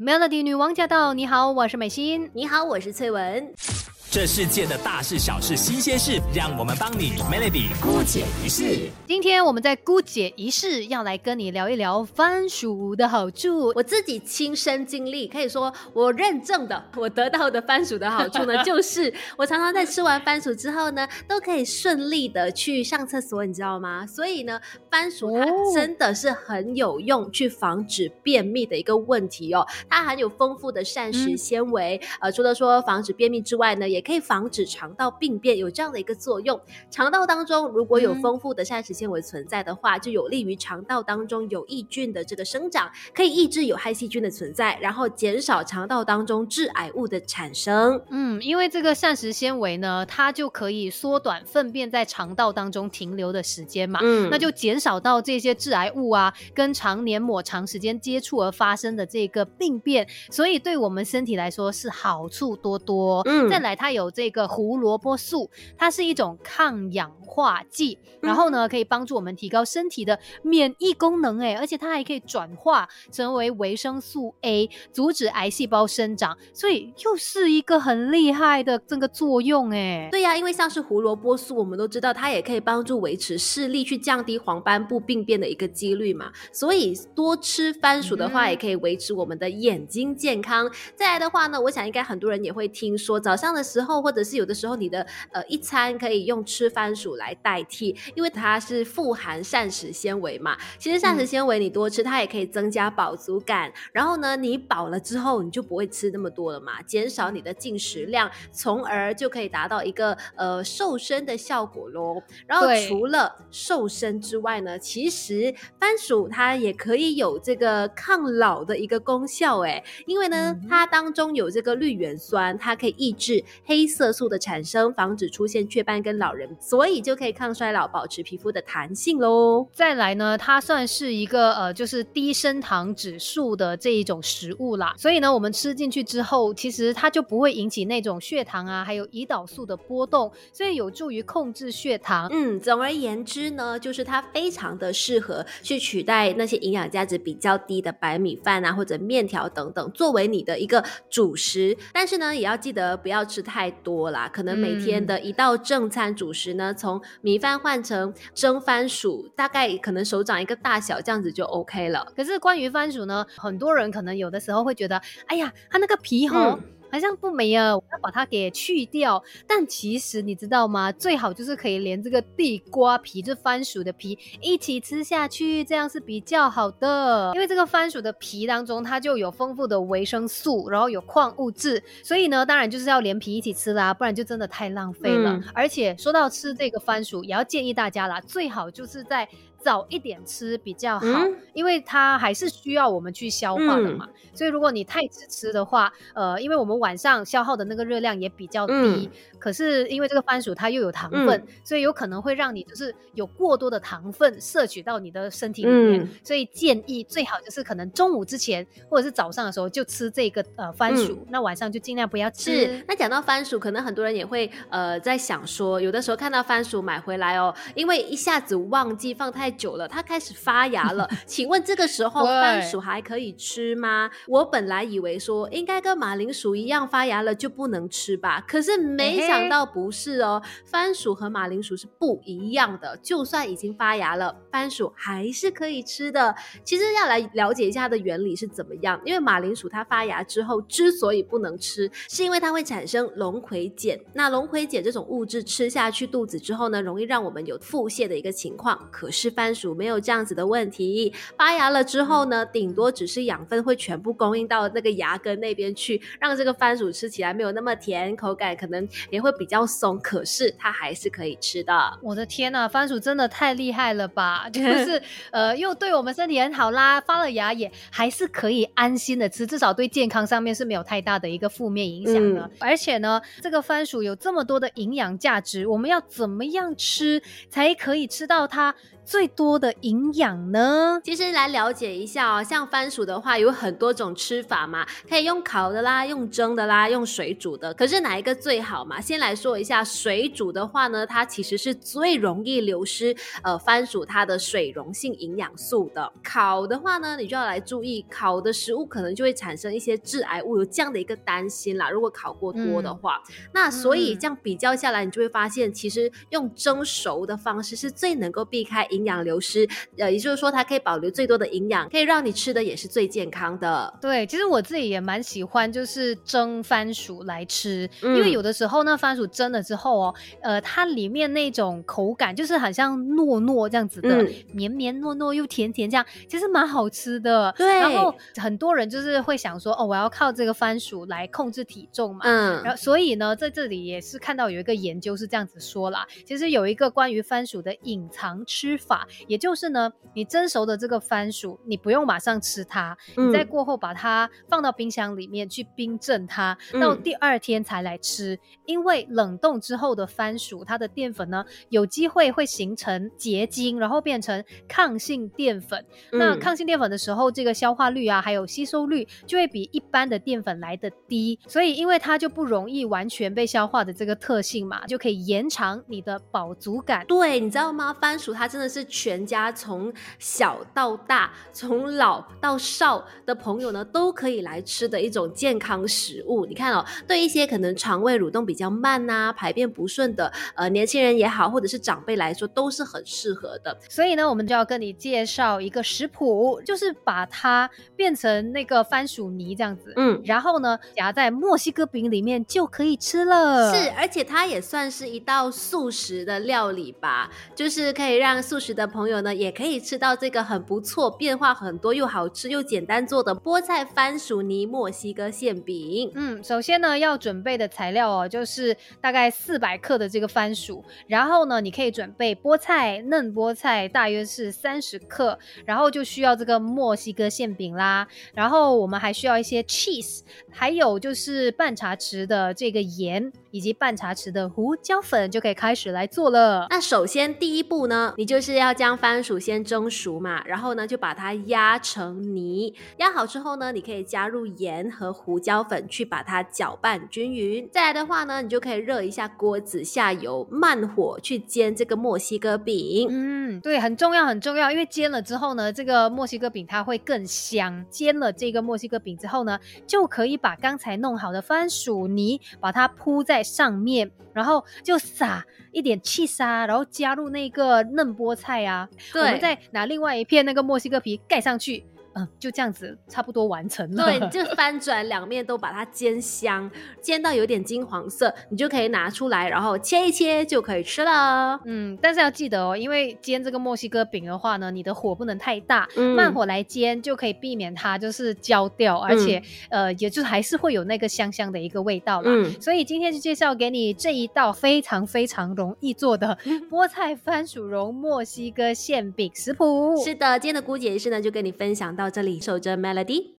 Melody 女王驾到！你好，我是美心。你好，我是翠文。这世界的大事小事新鲜事，让我们帮你 Melody 姑姐一事。今天我们在姑姐一事要来跟你聊一聊番薯的好处。我自己亲身经历，可以说我认证的，我得到的番薯的好处呢，就是我常常在吃完番薯之后呢，都可以顺利的去上厕所，你知道吗？所以呢，番薯它真的是很有用，去防止便秘的一个问题哦。它含有丰富的膳食纤维，呃，除了说防止便秘之外呢，也也可以防止肠道病变，有这样的一个作用。肠道当中如果有丰富的膳食纤维存在的话，就有利于肠道当中有益菌的这个生长，可以抑制有害细菌的存在，然后减少肠道当中致癌物的产生。嗯，因为这个膳食纤维呢，它就可以缩短粪便在肠道当中停留的时间嘛，嗯，那就减少到这些致癌物啊，跟肠黏膜长时间接触而发生的这个病变，所以对我们身体来说是好处多多。嗯，再来它。它有这个胡萝卜素，它是一种抗氧化剂，然后呢可以帮助我们提高身体的免疫功能，哎，而且它还可以转化成为维生素 A，阻止癌细胞生长，所以又是一个很厉害的这个作用，哎，对呀，因为像是胡萝卜素，我们都知道它也可以帮助维持视力，去降低黄斑部病变的一个几率嘛，所以多吃番薯的话，也可以维持我们的眼睛健康。再来的话呢，我想应该很多人也会听说早上的时。之后，或者是有的时候，你的呃一餐可以用吃番薯来代替，因为它是富含膳食纤维嘛。其实膳食纤维你多吃，它也可以增加饱足感。然后呢，你饱了之后，你就不会吃那么多了嘛，减少你的进食量，从而就可以达到一个呃瘦身的效果喽。然后除了瘦身之外呢，其实番薯它也可以有这个抗老的一个功效哎，因为呢它当中有这个绿原酸，它可以抑制。黑色素的产生，防止出现雀斑跟老人，所以就可以抗衰老，保持皮肤的弹性喽。再来呢，它算是一个呃，就是低升糖指数的这一种食物啦。所以呢，我们吃进去之后，其实它就不会引起那种血糖啊，还有胰岛素的波动，所以有助于控制血糖。嗯，总而言之呢，就是它非常的适合去取代那些营养价值比较低的白米饭啊，或者面条等等，作为你的一个主食。但是呢，也要记得不要吃太。太多啦，可能每天的一道正餐主食呢，从米饭换成蒸番薯，大概可能手掌一个大小，这样子就 OK 了。可是关于番薯呢，很多人可能有的时候会觉得，哎呀，它那个皮哈。好像不美啊，我要把它给去掉。但其实你知道吗？最好就是可以连这个地瓜皮，就番薯的皮一起吃下去，这样是比较好的。因为这个番薯的皮当中，它就有丰富的维生素，然后有矿物质，所以呢，当然就是要连皮一起吃啦，不然就真的太浪费了。而且说到吃这个番薯，也要建议大家啦，最好就是在。早一点吃比较好，因为它还是需要我们去消化的嘛。所以如果你太迟吃的话，呃，因为我们晚上消耗的那个热量也比较低。可是因为这个番薯它又有糖分，所以有可能会让你就是有过多的糖分摄取到你的身体里面。所以建议最好就是可能中午之前或者是早上的时候就吃这个呃番薯，那晚上就尽量不要吃。那讲到番薯，可能很多人也会呃在想说，有的时候看到番薯买回来哦，因为一下子忘记放太久了，它开始发芽了。请问这个时候番薯还可以吃吗？我本来以为说应该跟马铃薯一样发芽了就不能吃吧，可是没。想到不是哦，番薯和马铃薯是不一样的。就算已经发芽了，番薯还是可以吃的。其实要来了解一下它的原理是怎么样，因为马铃薯它发芽之后之所以不能吃，是因为它会产生龙葵碱。那龙葵碱这种物质吃下去肚子之后呢，容易让我们有腹泻的一个情况。可是番薯没有这样子的问题，发芽了之后呢，顶多只是养分会全部供应到那个芽根那边去，让这个番薯吃起来没有那么甜，口感可能也。会比较松，可是它还是可以吃的。我的天呐，番薯真的太厉害了吧！就是呃，又对我们身体很好啦，发了芽也还是可以安心的吃，至少对健康上面是没有太大的一个负面影响的。而且呢，这个番薯有这么多的营养价值，我们要怎么样吃才可以吃到它？最多的营养呢？其实来了解一下哦，像番薯的话，有很多种吃法嘛，可以用烤的啦，用蒸的啦，用水煮的。可是哪一个最好嘛？先来说一下水煮的话呢，它其实是最容易流失呃番薯它的水溶性营养素的。烤的话呢，你就要来注意，烤的食物可能就会产生一些致癌物，有这样的一个担心啦。如果烤过多的话，那所以这样比较下来，你就会发现，其实用蒸熟的方式是最能够避开营养流失，呃，也就是说它可以保留最多的营养，可以让你吃的也是最健康的。对，其实我自己也蛮喜欢，就是蒸番薯来吃，因为有的时候那，番薯蒸了之后哦，呃，它里面那种口感就是很像糯糯这样子的，绵绵糯糯又甜甜，这样其实蛮好吃的。对，然后很多人就是会想说，哦，我要靠这个番薯来控制体重嘛，嗯，然后所以呢，在这里也是看到有一个研究是这样子说啦，其实有一个关于番薯的隐藏吃法，也就是呢，你蒸熟的这个番薯，你不用马上吃它，你在过后把它放到冰箱里面去冰镇它，到第二天才来吃，因为冷冻之后的番薯，它的淀粉呢，有机会会形成结晶，然后变成抗性淀粉。那抗性淀粉的时候，这个消化率啊，还有吸收率就会比一般的淀粉来的低，所以因为它就不容易完全被消化的这个特性嘛，就可以延长你的饱足感。对，你知道吗？番薯它真的是全家从小到大，从老到少的朋友呢，都可以来吃的一种健康食物。你看哦，对一些可能肠胃蠕动比较慢呐、排便不顺的呃年轻人也好，或者是长辈来说，都是很适合的。所以呢，我们就要跟你介绍一个食谱，就是把它变成那个番薯泥这样子，嗯，然后呢，夹在墨西哥饼里面就可以吃了。是，而且它也算是一道素食的料理吧，就是可以让素食的朋友呢，也可以吃到这个很不错、变化很多又好吃又简单做的菠菜番薯泥墨西哥馅饼。嗯，首先呢，要准备的材料哦，就是大概四百克的这个番薯，然后呢，你可以准备菠菜，嫩菠菜大约是三十克，然后就需要这个墨西哥馅饼啦，然后我们还需要一些 cheese，还有就是半茶匙的这个盐。以及半茶匙的胡椒粉就可以开始来做了。那首先第一步呢，你就是要将番薯先蒸熟嘛，然后呢就把它压成泥。压好之后呢，你可以加入盐和胡椒粉去把它搅拌均匀。再来的话呢，你就可以热一下锅子，下油，慢火去煎这个墨西哥饼。嗯，对，很重要很重要，因为煎了之后呢，这个墨西哥饼它会更香。煎了这个墨西哥饼之后呢，就可以把刚才弄好的番薯泥把它铺在。在上面，然后就撒一点气沙，然后加入那个嫩菠菜啊，我们再拿另外一片那个墨西哥皮盖上去。就这样子，差不多完成了。对，就 翻转两面都把它煎香，煎到有点金黄色，你就可以拿出来，然后切一切就可以吃了。嗯，但是要记得哦，因为煎这个墨西哥饼的话呢，你的火不能太大，慢火来煎就可以避免它就是焦掉，而且呃，也就还是会有那个香香的一个味道啦。嗯，所以今天就介绍给你这一道非常非常容易做的菠菜番薯蓉墨西哥馅饼食谱。是的，今天的姑姐仪式呢，就跟你分享到。这里守着 Melody。